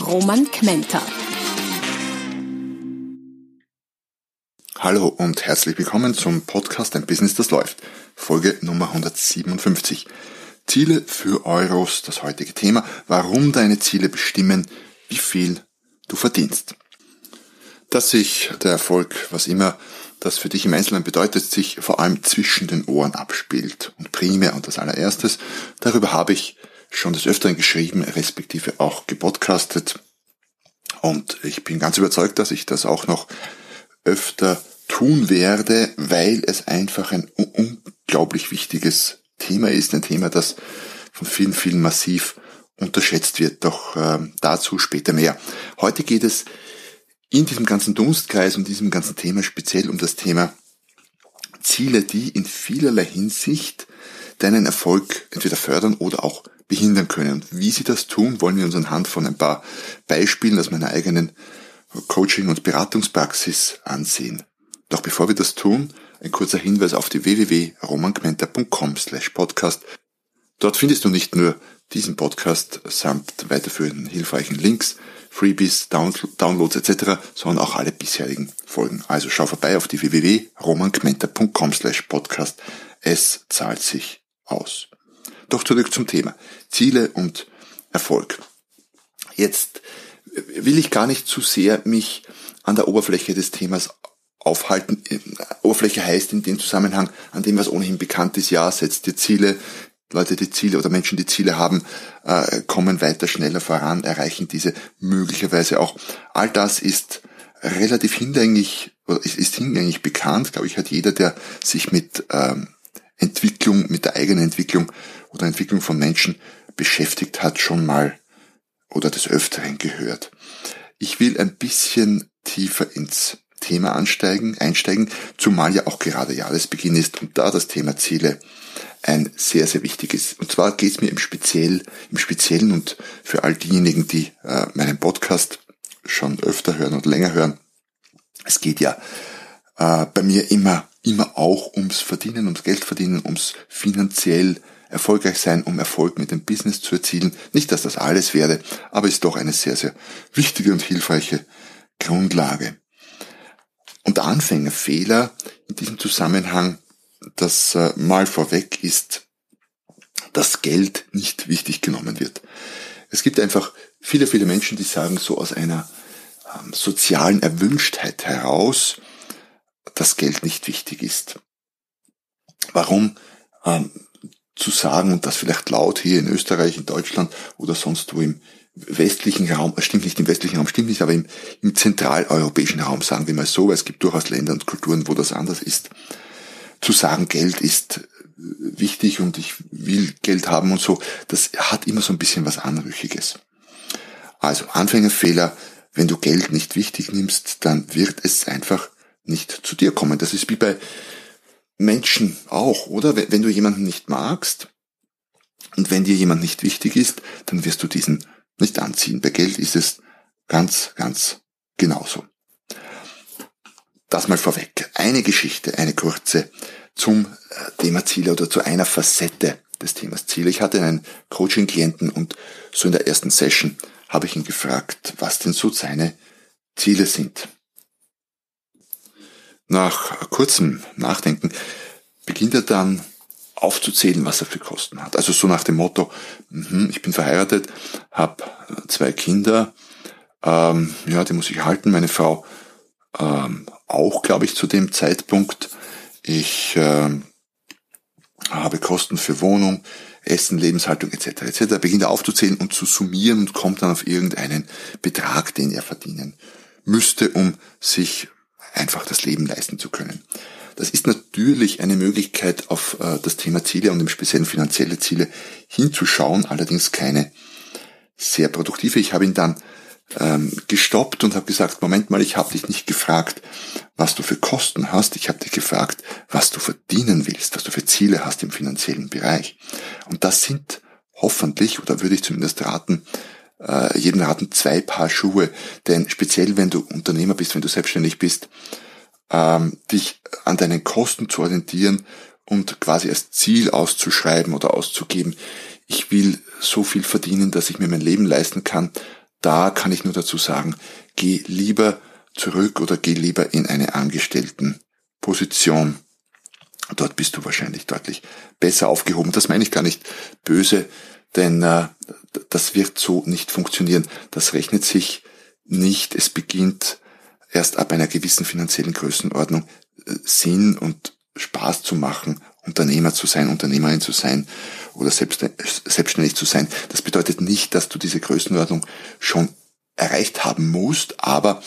Roman Kmenter. Hallo und herzlich willkommen zum Podcast Ein Business, das läuft. Folge Nummer 157. Ziele für Euros, das heutige Thema. Warum deine Ziele bestimmen, wie viel du verdienst. Dass sich der Erfolg, was immer das für dich im Einzelnen bedeutet, sich vor allem zwischen den Ohren abspielt. Und primär und das allererstes, darüber habe ich schon des Öfteren geschrieben, respektive auch gepodcastet. Und ich bin ganz überzeugt, dass ich das auch noch öfter tun werde, weil es einfach ein unglaublich wichtiges Thema ist, ein Thema, das von vielen, vielen massiv unterschätzt wird. Doch äh, dazu später mehr. Heute geht es in diesem ganzen Dunstkreis und diesem ganzen Thema speziell um das Thema Ziele, die in vielerlei Hinsicht deinen Erfolg entweder fördern oder auch behindern können. Und wie sie das tun, wollen wir uns anhand von ein paar Beispielen aus meiner eigenen Coaching- und Beratungspraxis ansehen. Doch bevor wir das tun, ein kurzer Hinweis auf die www.romangmenta.com slash podcast. Dort findest du nicht nur diesen Podcast samt weiterführenden hilfreichen Links, Freebies, Downloads etc., sondern auch alle bisherigen Folgen. Also schau vorbei auf die www.romangmenta.com slash podcast. Es zahlt sich aus. Doch zurück zum Thema. Ziele und Erfolg. Jetzt will ich gar nicht zu sehr mich an der Oberfläche des Themas aufhalten. Oberfläche heißt in dem Zusammenhang an dem, was ohnehin bekannt ist, ja, setzt dir Ziele, Leute, die Ziele oder Menschen, die Ziele haben, äh, kommen weiter schneller voran, erreichen diese möglicherweise auch. All das ist relativ hinlänglich, oder ist, ist hinlänglich bekannt, glaube ich, hat jeder, der sich mit ähm, Entwicklung, mit der eigenen Entwicklung oder Entwicklung von Menschen beschäftigt hat, schon mal oder des Öfteren gehört. Ich will ein bisschen tiefer ins Thema ansteigen, einsteigen, zumal ja auch gerade Jahresbeginn ist und da das Thema Ziele ein sehr, sehr wichtiges. Und zwar geht es mir im, Speziell, im Speziellen und für all diejenigen, die äh, meinen Podcast schon öfter hören und länger hören, es geht ja äh, bei mir immer, immer auch ums Verdienen, ums Geld verdienen, ums finanziell erfolgreich sein, um Erfolg mit dem Business zu erzielen. Nicht, dass das alles werde, aber ist doch eine sehr, sehr wichtige und hilfreiche Grundlage. Und Anfängerfehler in diesem Zusammenhang, das äh, mal vorweg ist, dass Geld nicht wichtig genommen wird. Es gibt einfach viele, viele Menschen, die sagen so aus einer ähm, sozialen Erwünschtheit heraus, dass Geld nicht wichtig ist. Warum? Ähm, zu sagen und das vielleicht laut hier in Österreich, in Deutschland oder sonst wo im westlichen Raum, stimmt nicht im westlichen Raum, stimmt nicht, aber im, im zentraleuropäischen Raum, sagen wir mal so, weil es gibt durchaus Länder und Kulturen, wo das anders ist, zu sagen, Geld ist wichtig und ich will Geld haben und so, das hat immer so ein bisschen was Anrüchiges. Also Anfängerfehler, wenn du Geld nicht wichtig nimmst, dann wird es einfach nicht zu dir kommen. Das ist wie bei Menschen auch, oder? Wenn du jemanden nicht magst und wenn dir jemand nicht wichtig ist, dann wirst du diesen nicht anziehen. Bei Geld ist es ganz, ganz genauso. Das mal vorweg. Eine Geschichte, eine kurze zum äh, Thema Ziele oder zu einer Facette des Themas Ziele. Ich hatte einen Coaching-Klienten und so in der ersten Session habe ich ihn gefragt, was denn so seine Ziele sind. Nach kurzem Nachdenken beginnt er dann aufzuzählen, was er für Kosten hat. Also so nach dem Motto, mh, ich bin verheiratet, habe zwei Kinder, ähm, ja, die muss ich halten, meine Frau ähm, auch, glaube ich, zu dem Zeitpunkt. Ich ähm, habe Kosten für Wohnung, Essen, Lebenshaltung etc. etc. Beginnt er aufzuzählen und zu summieren und kommt dann auf irgendeinen Betrag, den er verdienen müsste, um sich einfach das Leben leisten zu können. Das ist natürlich eine Möglichkeit, auf äh, das Thema Ziele und im Speziellen finanzielle Ziele hinzuschauen, allerdings keine sehr produktive. Ich habe ihn dann ähm, gestoppt und habe gesagt, Moment mal, ich habe dich nicht gefragt, was du für Kosten hast, ich habe dich gefragt, was du verdienen willst, was du für Ziele hast im finanziellen Bereich. Und das sind hoffentlich, oder würde ich zumindest raten, äh, jedem raten, zwei Paar Schuhe. Denn speziell wenn du Unternehmer bist, wenn du selbstständig bist, ähm, dich an deinen Kosten zu orientieren und quasi als Ziel auszuschreiben oder auszugeben, ich will so viel verdienen, dass ich mir mein Leben leisten kann, da kann ich nur dazu sagen, geh lieber zurück oder geh lieber in eine Angestelltenposition. Dort bist du wahrscheinlich deutlich besser aufgehoben. Das meine ich gar nicht böse, denn äh, das wird so nicht funktionieren. Das rechnet sich nicht. Es beginnt erst ab einer gewissen finanziellen Größenordnung äh, Sinn und Spaß zu machen, Unternehmer zu sein, Unternehmerin zu sein oder selbstständig zu sein. Das bedeutet nicht, dass du diese Größenordnung schon erreicht haben musst, aber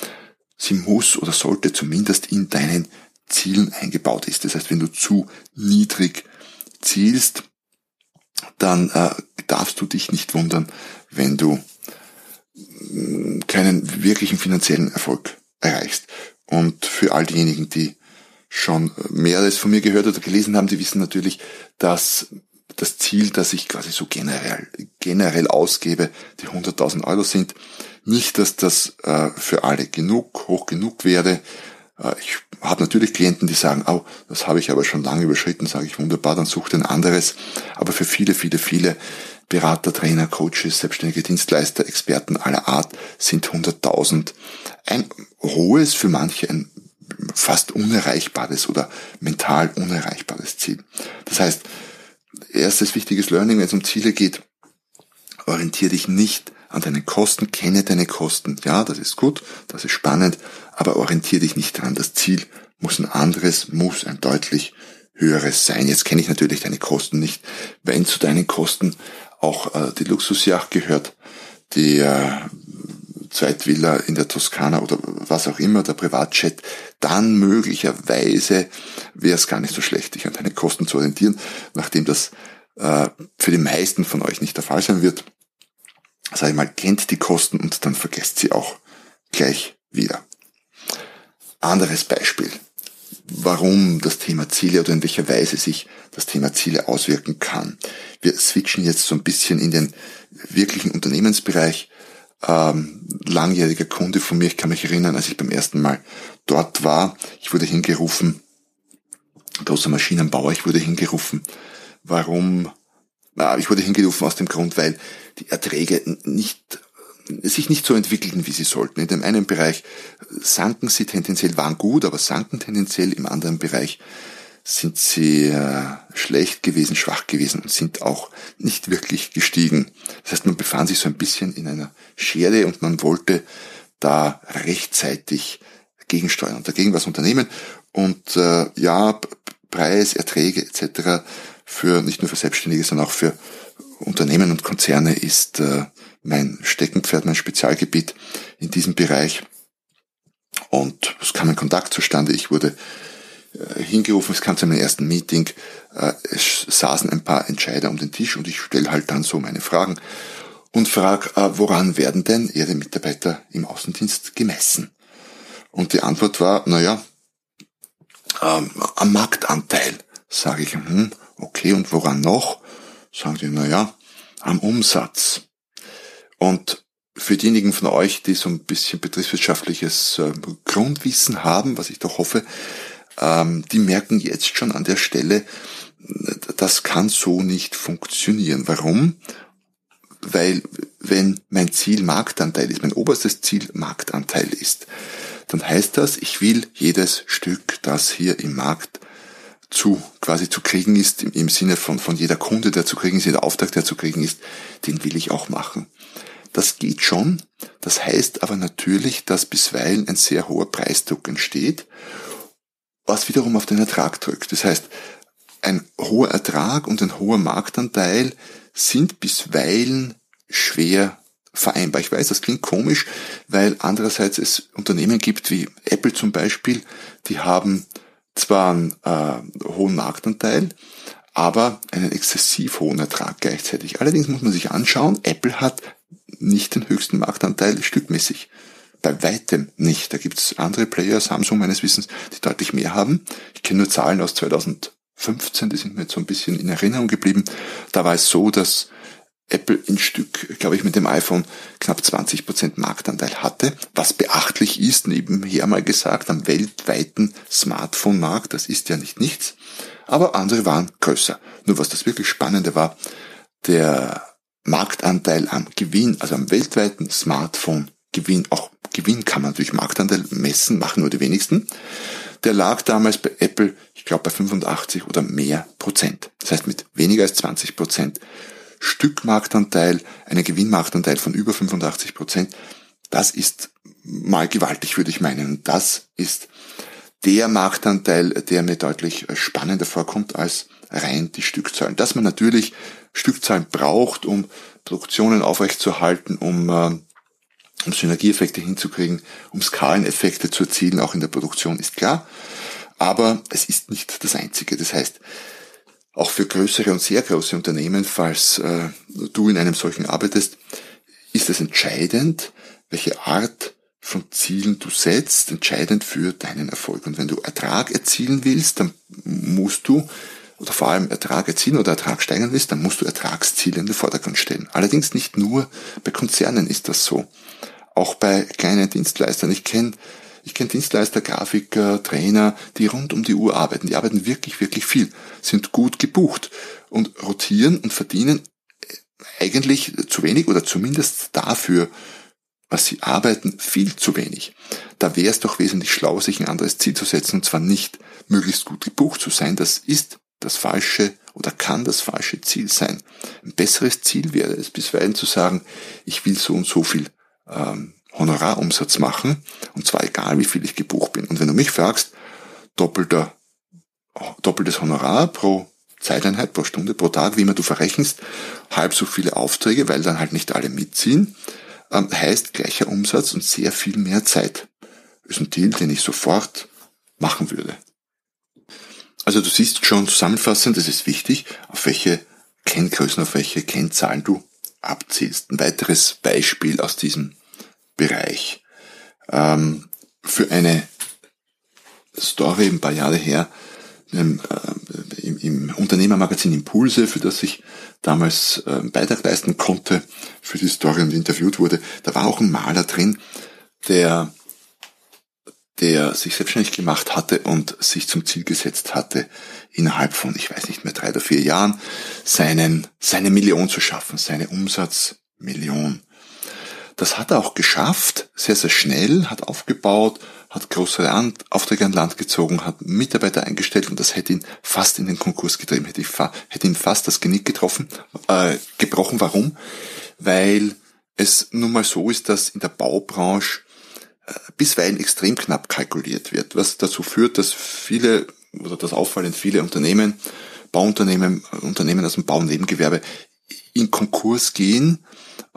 sie muss oder sollte zumindest in deinen Zielen eingebaut ist. Das heißt, wenn du zu niedrig zielst, dann äh, darfst du dich nicht wundern, wenn du mm, keinen wirklichen finanziellen Erfolg erreichst. Und für all diejenigen, die schon mehreres von mir gehört oder gelesen haben, die wissen natürlich, dass das Ziel, das ich quasi so generell, generell ausgebe, die 100.000 Euro sind. Nicht, dass das äh, für alle genug, hoch genug wäre. Äh, ich habe natürlich Klienten, die sagen, oh, das habe ich aber schon lange überschritten, sage ich wunderbar, dann sucht ein anderes. Aber für viele, viele, viele Berater, Trainer, Coaches, selbstständige Dienstleister, Experten aller Art sind 100.000 ein hohes, für manche ein fast unerreichbares oder mental unerreichbares Ziel. Das heißt, erstes wichtiges Learning, wenn es um Ziele geht, orientiere dich nicht an deinen Kosten, kenne deine Kosten. Ja, das ist gut, das ist spannend, aber orientiere dich nicht daran. Das Ziel muss ein anderes, muss ein deutlich höheres sein. Jetzt kenne ich natürlich deine Kosten nicht. Wenn zu deinen Kosten auch äh, die Luxusjacht gehört, die äh, Zweitvilla in der Toskana oder was auch immer, der Privatjet, dann möglicherweise wäre es gar nicht so schlecht, dich an deine Kosten zu orientieren, nachdem das äh, für die meisten von euch nicht der Fall sein wird. Sag ich mal, kennt die Kosten und dann vergesst sie auch gleich wieder. Anderes Beispiel, warum das Thema Ziele oder in welcher Weise sich das Thema Ziele auswirken kann. Wir switchen jetzt so ein bisschen in den wirklichen Unternehmensbereich ähm, langjähriger Kunde von mir. Ich kann mich erinnern, als ich beim ersten Mal dort war, ich wurde hingerufen, großer Maschinenbauer, ich wurde hingerufen. Warum? Na, ich wurde hingerufen aus dem Grund, weil die Erträge nicht sich nicht so entwickelten, wie sie sollten. In dem einen Bereich sanken sie tendenziell, waren gut, aber sanken tendenziell. Im anderen Bereich sind sie äh, schlecht gewesen, schwach gewesen und sind auch nicht wirklich gestiegen. Das heißt, man befand sich so ein bisschen in einer Schere und man wollte da rechtzeitig gegensteuern und dagegen was unternehmen. Und äh, ja, Preis, Erträge etc. für nicht nur für Selbstständige, sondern auch für Unternehmen und Konzerne ist äh, mein Steckenpferd, mein Spezialgebiet in diesem Bereich. Und es kam ein Kontakt zustande. Ich wurde äh, hingerufen, es kam zu meinem ersten Meeting, äh, es saßen ein paar Entscheider um den Tisch und ich stelle halt dann so meine Fragen und frage, äh, woran werden denn Ihre Mitarbeiter im Außendienst gemessen? Und die Antwort war, naja, ähm, am Marktanteil. Sage ich, hm, okay, und woran noch? Sagen die, naja, am Umsatz. Und für diejenigen von euch, die so ein bisschen betriebswirtschaftliches äh, Grundwissen haben, was ich doch hoffe, ähm, die merken jetzt schon an der Stelle, das kann so nicht funktionieren. Warum? Weil wenn mein Ziel Marktanteil ist, mein oberstes Ziel Marktanteil ist, dann heißt das, ich will jedes Stück, das hier im Markt zu quasi zu kriegen ist, im, Sinne von, von jeder Kunde, der zu kriegen ist, jeder Auftrag, der zu kriegen ist, den will ich auch machen. Das geht schon. Das heißt aber natürlich, dass bisweilen ein sehr hoher Preisdruck entsteht, was wiederum auf den Ertrag drückt. Das heißt, ein hoher Ertrag und ein hoher Marktanteil sind bisweilen schwer vereinbar. Ich weiß, das klingt komisch, weil andererseits es Unternehmen gibt wie Apple zum Beispiel, die haben zwar einen äh, hohen Marktanteil, aber einen exzessiv hohen Ertrag gleichzeitig. Allerdings muss man sich anschauen, Apple hat nicht den höchsten Marktanteil stückmäßig. Bei weitem nicht. Da gibt's andere Player, Samsung meines Wissens, die deutlich mehr haben. Ich kenne nur Zahlen aus 2015, die sind mir jetzt so ein bisschen in Erinnerung geblieben. Da war es so, dass Apple in Stück, glaube ich, mit dem iPhone knapp 20 Prozent Marktanteil hatte, was beachtlich ist, nebenher mal gesagt, am weltweiten Smartphone-Markt, das ist ja nicht nichts, aber andere waren größer. Nur was das wirklich Spannende war, der Marktanteil am Gewinn, also am weltweiten Smartphone-Gewinn, auch Gewinn kann man durch Marktanteil messen, machen nur die wenigsten, der lag damals bei Apple, ich glaube, bei 85 oder mehr Prozent. Das heißt, mit weniger als 20 Prozent Stückmarktanteil, einen Gewinnmarktanteil von über 85 Prozent, das ist mal gewaltig, würde ich meinen. Und das ist der Marktanteil, der mir deutlich spannender vorkommt als rein die Stückzahlen. Dass man natürlich Stückzahlen braucht, um Produktionen aufrechtzuerhalten, um, äh, um Synergieeffekte hinzukriegen, um Skaleneffekte zu erzielen, auch in der Produktion, ist klar. Aber es ist nicht das Einzige. Das heißt, auch für größere und sehr große Unternehmen, falls äh, du in einem solchen arbeitest, ist es entscheidend, welche Art von Zielen du setzt, entscheidend für deinen Erfolg. Und wenn du Ertrag erzielen willst, dann musst du, oder vor allem Ertrag erzielen oder Ertrag steigern willst, dann musst du Ertragsziele in den Vordergrund stellen. Allerdings nicht nur bei Konzernen ist das so. Auch bei kleinen Dienstleistern. Ich kenne ich kenne Dienstleister, Grafiker, Trainer, die rund um die Uhr arbeiten. Die arbeiten wirklich, wirklich viel, sind gut gebucht und rotieren und verdienen eigentlich zu wenig oder zumindest dafür, was sie arbeiten, viel zu wenig. Da wäre es doch wesentlich schlau, sich ein anderes Ziel zu setzen und zwar nicht möglichst gut gebucht zu sein. Das ist das falsche oder kann das falsche Ziel sein. Ein besseres Ziel wäre es bisweilen zu sagen, ich will so und so viel ähm, Honorarumsatz machen, und zwar egal, wie viel ich gebucht bin. Und wenn du mich fragst, doppelter, doppeltes Honorar pro Zeiteinheit, pro Stunde, pro Tag, wie immer du verrechnest, halb so viele Aufträge, weil dann halt nicht alle mitziehen, ähm, heißt gleicher Umsatz und sehr viel mehr Zeit. Ist ein Deal, den ich sofort machen würde. Also du siehst schon zusammenfassend, es ist wichtig, auf welche Kenngrößen, auf welche Kennzahlen du abzielst. Ein weiteres Beispiel aus diesem Bereich. Ähm, für eine Story ein paar Jahre her im, äh, im, im Unternehmermagazin Impulse, für das ich damals äh, einen Beitrag leisten konnte für die Story und interviewt wurde, da war auch ein Maler drin, der der sich selbstständig gemacht hatte und sich zum Ziel gesetzt hatte, innerhalb von, ich weiß nicht mehr, drei oder vier Jahren, seinen, seine Million zu schaffen, seine Umsatzmillion. Das hat er auch geschafft, sehr, sehr schnell, hat aufgebaut, hat große Land, Aufträge an Land gezogen, hat Mitarbeiter eingestellt und das hätte ihn fast in den Konkurs getrieben, hätte, hätte ihn fast das Genick getroffen, äh, gebrochen. Warum? Weil es nun mal so ist, dass in der Baubranche äh, bisweilen extrem knapp kalkuliert wird, was dazu führt, dass viele oder das auffallend viele Unternehmen, Bauunternehmen, Unternehmen aus dem Baunebengewerbe in Konkurs gehen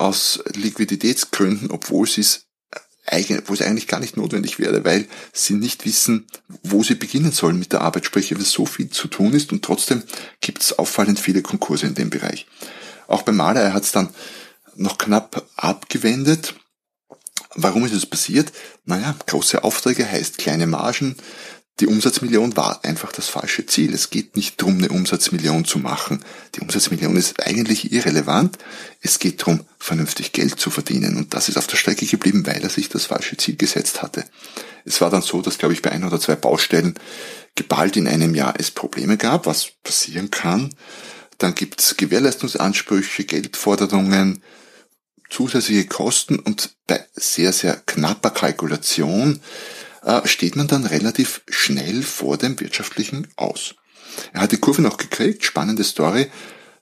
aus Liquiditätsgründen, obwohl sie es obwohl es eigentlich gar nicht notwendig wäre, weil sie nicht wissen, wo sie beginnen sollen mit der Arbeit, sprich, weil so viel zu tun ist und trotzdem gibt es auffallend viele Konkurse in dem Bereich. Auch beim Maler, er hat es dann noch knapp abgewendet. Warum ist es passiert? Naja, große Aufträge heißt kleine Margen, die Umsatzmillion war einfach das falsche Ziel. Es geht nicht darum, eine Umsatzmillion zu machen. Die Umsatzmillion ist eigentlich irrelevant. Es geht darum, vernünftig Geld zu verdienen. Und das ist auf der Strecke geblieben, weil er sich das falsche Ziel gesetzt hatte. Es war dann so, dass, glaube ich, bei ein oder zwei Baustellen geballt in einem Jahr es Probleme gab, was passieren kann. Dann gibt es Gewährleistungsansprüche, Geldforderungen, zusätzliche Kosten und bei sehr, sehr knapper Kalkulation steht man dann relativ schnell vor dem wirtschaftlichen Aus. Er hat die Kurve noch gekriegt, spannende Story,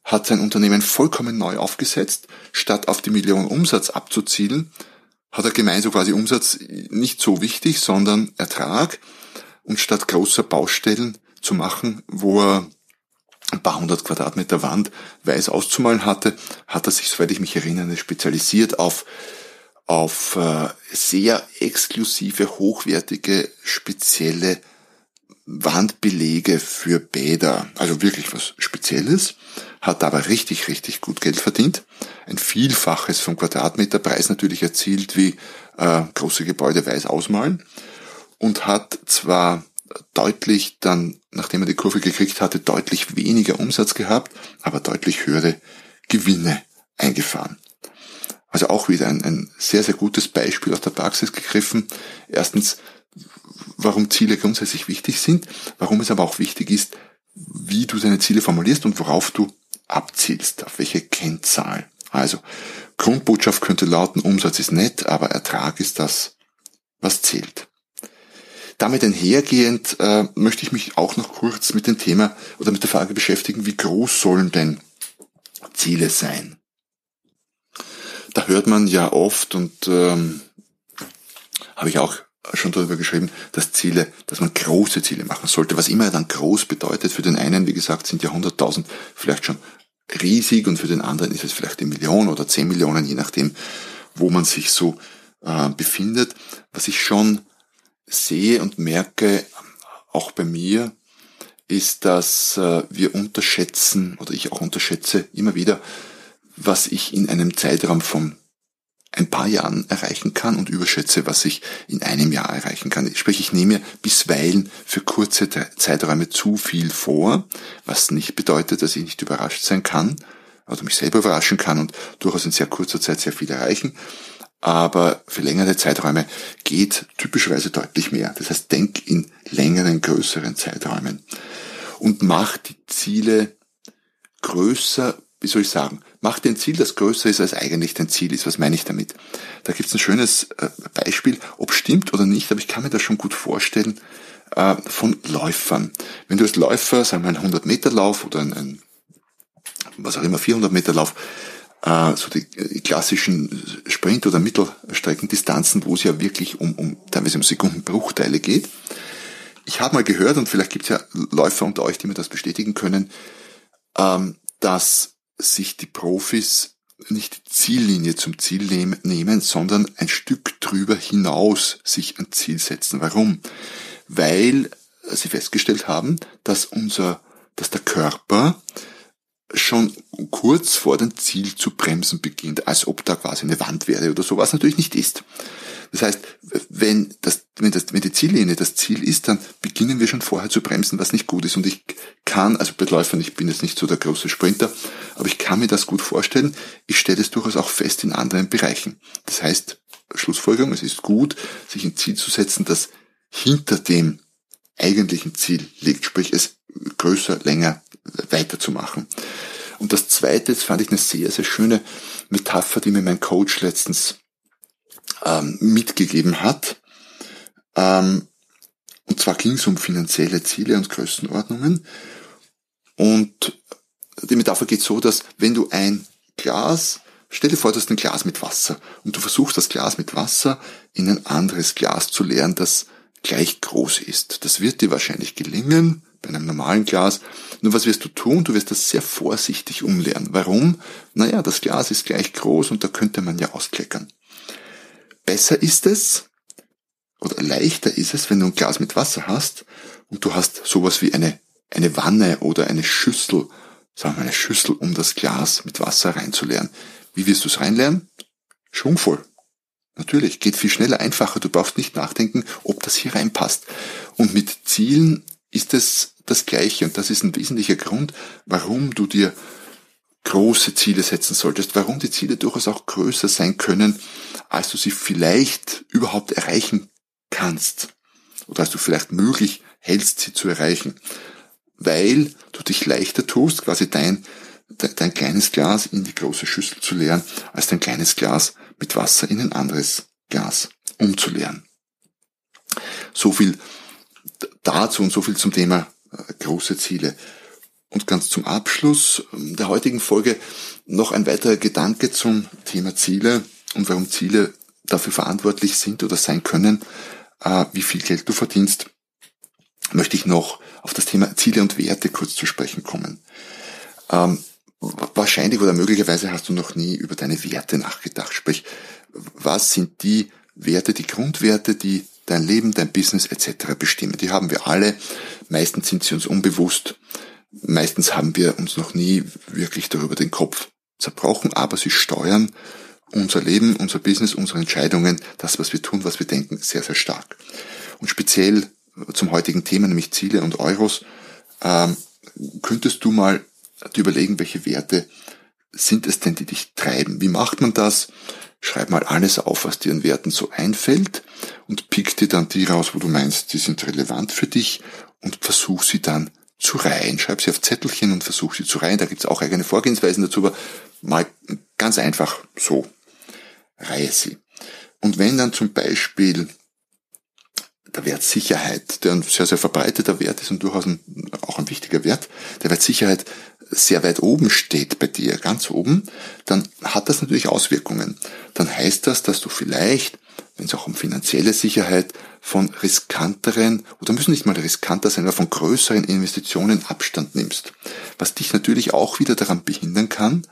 hat sein Unternehmen vollkommen neu aufgesetzt, statt auf die Million Umsatz abzuzielen, hat er gemeint, so quasi Umsatz nicht so wichtig, sondern Ertrag. Und statt großer Baustellen zu machen, wo er ein paar hundert Quadratmeter Wand weiß auszumalen hatte, hat er sich, soweit ich mich erinnere, spezialisiert auf auf äh, sehr exklusive, hochwertige, spezielle Wandbelege für Bäder, also wirklich was Spezielles, hat aber richtig, richtig gut Geld verdient, ein Vielfaches vom Quadratmeterpreis natürlich erzielt, wie äh, große Gebäude weiß ausmalen. Und hat zwar deutlich dann, nachdem er die Kurve gekriegt hatte, deutlich weniger Umsatz gehabt, aber deutlich höhere Gewinne eingefahren. Also auch wieder ein, ein sehr, sehr gutes Beispiel aus der Praxis gegriffen. Erstens, warum Ziele grundsätzlich wichtig sind, warum es aber auch wichtig ist, wie du deine Ziele formulierst und worauf du abzielst, auf welche Kennzahl. Also, Grundbotschaft könnte lauten, Umsatz ist nett, aber Ertrag ist das, was zählt. Damit einhergehend äh, möchte ich mich auch noch kurz mit dem Thema oder mit der Frage beschäftigen, wie groß sollen denn Ziele sein? Da hört man ja oft und ähm, habe ich auch schon darüber geschrieben, dass Ziele, dass man große Ziele machen sollte. Was immer dann groß bedeutet, für den einen, wie gesagt, sind ja 100.000 vielleicht schon riesig und für den anderen ist es vielleicht eine Million oder 10 Millionen, je nachdem, wo man sich so äh, befindet. Was ich schon sehe und merke, auch bei mir, ist, dass äh, wir unterschätzen, oder ich auch unterschätze immer wieder, was ich in einem Zeitraum von ein paar Jahren erreichen kann und überschätze, was ich in einem Jahr erreichen kann. Sprich, ich nehme bisweilen für kurze Zeiträume zu viel vor, was nicht bedeutet, dass ich nicht überrascht sein kann oder mich selber überraschen kann und durchaus in sehr kurzer Zeit sehr viel erreichen. Aber für längere Zeiträume geht typischerweise deutlich mehr. Das heißt, denk in längeren, größeren Zeiträumen und mach die Ziele größer, wie soll ich sagen, macht ein Ziel, das größer ist, als eigentlich dein Ziel ist. Was meine ich damit? Da gibt es ein schönes äh, Beispiel, ob stimmt oder nicht, aber ich kann mir das schon gut vorstellen, äh, von Läufern. Wenn du als Läufer, sagen wir einen 100 Meter Lauf oder ein, ein was auch immer, 400 Meter Lauf, äh, so die, die klassischen Sprint- oder Mittelstreckendistanzen, wo es ja wirklich um, um teilweise um Sekundenbruchteile geht. Ich habe mal gehört, und vielleicht gibt es ja Läufer unter euch, die mir das bestätigen können, ähm, dass sich die Profis nicht die Ziellinie zum Ziel nehmen, sondern ein Stück drüber hinaus sich ein Ziel setzen. Warum? Weil sie festgestellt haben, dass unser, dass der Körper schon kurz vor dem Ziel zu bremsen beginnt, als ob da quasi eine Wand wäre oder so, was natürlich nicht ist. Das heißt, wenn, das, wenn, das, wenn die Ziellinie das Ziel ist, dann beginnen wir schon vorher zu bremsen, was nicht gut ist. Und ich kann, also bei Läufern, ich bin jetzt nicht so der große Sprinter, aber ich kann mir das gut vorstellen. Ich stelle es durchaus auch fest in anderen Bereichen. Das heißt, Schlussfolgerung, es ist gut, sich ein Ziel zu setzen, das hinter dem eigentlichen Ziel liegt, sprich es größer, länger weiterzumachen. Und das zweite, das fand ich eine sehr, sehr schöne Metapher, die mir mein Coach letztens ähm, mitgegeben hat. Ähm, und zwar ging es um finanzielle Ziele und Größenordnungen. Und die Metapher geht so, dass wenn du ein Glas, stell dir vor, du hast ein Glas mit Wasser und du versuchst das Glas mit Wasser in ein anderes Glas zu leeren, das gleich groß ist. Das wird dir wahrscheinlich gelingen bei einem normalen Glas. Nur was wirst du tun? Du wirst das sehr vorsichtig umleeren. Warum? Naja, das Glas ist gleich groß und da könnte man ja auskleckern. Besser ist es, oder leichter ist es, wenn du ein Glas mit Wasser hast und du hast sowas wie eine, eine Wanne oder eine Schüssel, sagen wir eine Schüssel, um das Glas mit Wasser reinzuleeren. Wie wirst du es reinleeren? Schwungvoll. Natürlich, geht viel schneller, einfacher. Du brauchst nicht nachdenken, ob das hier reinpasst. Und mit Zielen ist es das Gleiche. Und das ist ein wesentlicher Grund, warum du dir große Ziele setzen solltest, warum die Ziele durchaus auch größer sein können, als du sie vielleicht überhaupt erreichen kannst oder als du vielleicht möglich hältst, sie zu erreichen, weil du dich leichter tust, quasi dein, dein kleines Glas in die große Schüssel zu leeren, als dein kleines Glas mit Wasser in ein anderes Glas umzuleeren. So viel dazu und so viel zum Thema äh, große Ziele. Und ganz zum Abschluss ähm, der heutigen Folge noch ein weiterer Gedanke zum Thema Ziele und warum Ziele dafür verantwortlich sind oder sein können, äh, wie viel Geld du verdienst, möchte ich noch auf das Thema Ziele und Werte kurz zu sprechen kommen. Ähm, wahrscheinlich oder möglicherweise hast du noch nie über deine Werte nachgedacht. Sprich, was sind die Werte, die Grundwerte, die dein Leben, dein Business etc. bestimmen. Die haben wir alle. Meistens sind sie uns unbewusst. Meistens haben wir uns noch nie wirklich darüber den Kopf zerbrochen, aber sie steuern unser Leben, unser Business, unsere Entscheidungen, das, was wir tun, was wir denken, sehr, sehr stark. Und speziell zum heutigen Thema, nämlich Ziele und Euros, ähm, könntest du mal überlegen, welche Werte sind es denn, die dich treiben? Wie macht man das? Schreib mal alles auf, was dir an Werten so einfällt und pick dir dann die raus, wo du meinst, die sind relevant für dich und versuch sie dann zu reihen. Schreib sie auf Zettelchen und versuch sie zu reihen. Da gibt's auch eigene Vorgehensweisen dazu, aber mal ganz einfach so. Reihe sie. Und wenn dann zum Beispiel der Wert Sicherheit, der ein sehr, sehr verbreiteter Wert ist und durchaus ein, auch ein wichtiger Wert, der Wert Sicherheit sehr weit oben steht bei dir, ganz oben, dann hat das natürlich Auswirkungen. Dann heißt das, dass du vielleicht, wenn es auch um finanzielle Sicherheit, von riskanteren, oder müssen nicht mal riskanter sein, aber von größeren Investitionen Abstand nimmst. Was dich natürlich auch wieder daran behindern kann,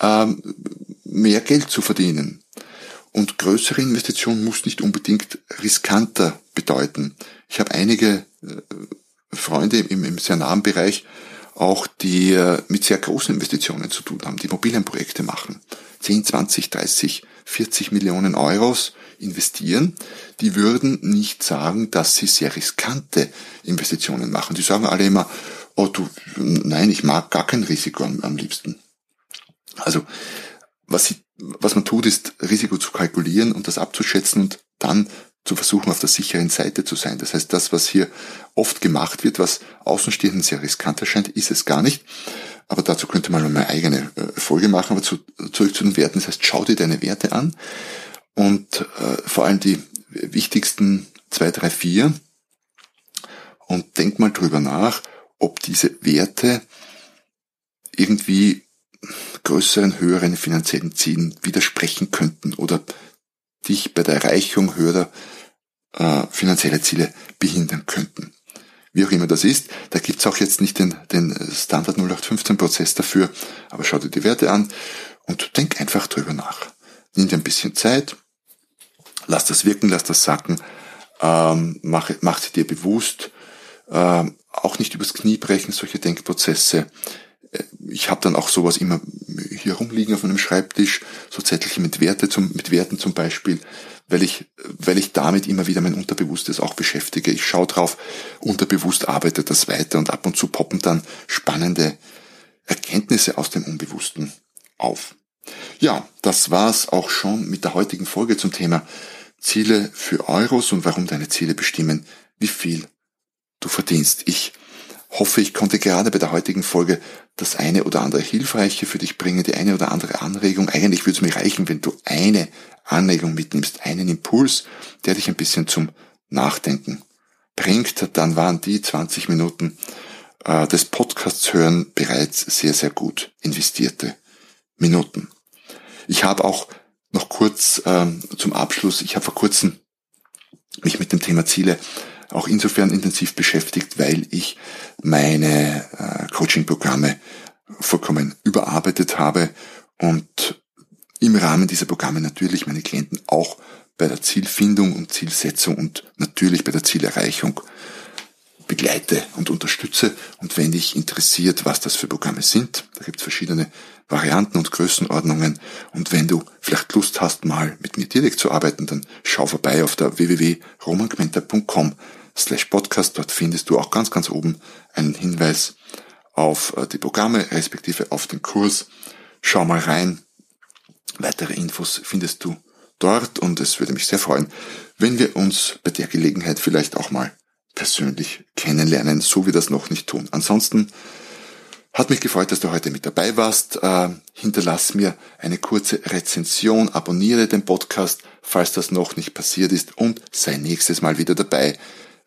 ähm, mehr Geld zu verdienen. Und größere Investition muss nicht unbedingt riskanter bedeuten. Ich habe einige äh, Freunde im, im sehr nahen Bereich, auch die äh, mit sehr großen Investitionen zu tun haben, die Immobilienprojekte machen. 10, 20, 30, 40 Millionen Euros investieren, die würden nicht sagen, dass sie sehr riskante Investitionen machen. Die sagen alle immer, oh du, nein, ich mag gar kein Risiko am, am liebsten. Also, was, sie, was man tut, ist Risiko zu kalkulieren und das abzuschätzen und dann zu versuchen, auf der sicheren Seite zu sein. Das heißt, das, was hier oft gemacht wird, was Außenstehenden sehr riskant erscheint, ist es gar nicht. Aber dazu könnte man eine eigene äh, Folge machen. Aber zu, zurück zu den Werten. Das heißt, schau dir deine Werte an und äh, vor allem die wichtigsten zwei, drei, vier und denk mal drüber nach, ob diese Werte irgendwie größeren, höheren finanziellen Zielen widersprechen könnten oder dich bei der Erreichung höherer äh, finanzieller Ziele behindern könnten. Wie auch immer das ist, da gibt's auch jetzt nicht den, den Standard 0815-Prozess dafür, aber schau dir die Werte an und denk einfach drüber nach. Nimm dir ein bisschen Zeit, lass das wirken, lass das sacken, ähm, mach, mach sie dir bewusst, ähm, auch nicht übers Knie brechen, solche Denkprozesse ich habe dann auch sowas immer hier rumliegen auf meinem Schreibtisch, so Zettelchen mit Werte zum, mit Werten zum Beispiel, weil ich, weil ich damit immer wieder mein Unterbewusstes auch beschäftige. Ich schaue drauf, unterbewusst arbeitet das weiter und ab und zu poppen dann spannende Erkenntnisse aus dem Unbewussten auf. Ja, das war's auch schon mit der heutigen Folge zum Thema Ziele für Euros und warum deine Ziele bestimmen, wie viel du verdienst. Ich hoffe, ich konnte gerade bei der heutigen Folge das eine oder andere Hilfreiche für dich bringen, die eine oder andere Anregung. Eigentlich würde es mir reichen, wenn du eine Anregung mitnimmst, einen Impuls, der dich ein bisschen zum Nachdenken bringt. Dann waren die 20 Minuten äh, des Podcasts hören bereits sehr, sehr gut investierte Minuten. Ich habe auch noch kurz ähm, zum Abschluss, ich habe vor kurzem mich mit dem Thema Ziele auch insofern intensiv beschäftigt, weil ich meine äh, Coaching-Programme vollkommen überarbeitet habe und im Rahmen dieser Programme natürlich meine Klienten auch bei der Zielfindung und Zielsetzung und natürlich bei der Zielerreichung begleite und unterstütze. Und wenn dich interessiert, was das für Programme sind, da gibt es verschiedene Varianten und Größenordnungen. Und wenn du vielleicht Lust hast, mal mit mir direkt zu arbeiten, dann schau vorbei auf der www.romangmenta.com slash podcast. Dort findest du auch ganz, ganz oben einen Hinweis auf äh, die Programme, respektive auf den Kurs. Schau mal rein. Weitere Infos findest du dort und es würde mich sehr freuen, wenn wir uns bei der Gelegenheit vielleicht auch mal persönlich kennenlernen, so wie das noch nicht tun. Ansonsten hat mich gefreut, dass du heute mit dabei warst. Äh, hinterlass mir eine kurze Rezension, abonniere den Podcast, falls das noch nicht passiert ist und sei nächstes Mal wieder dabei,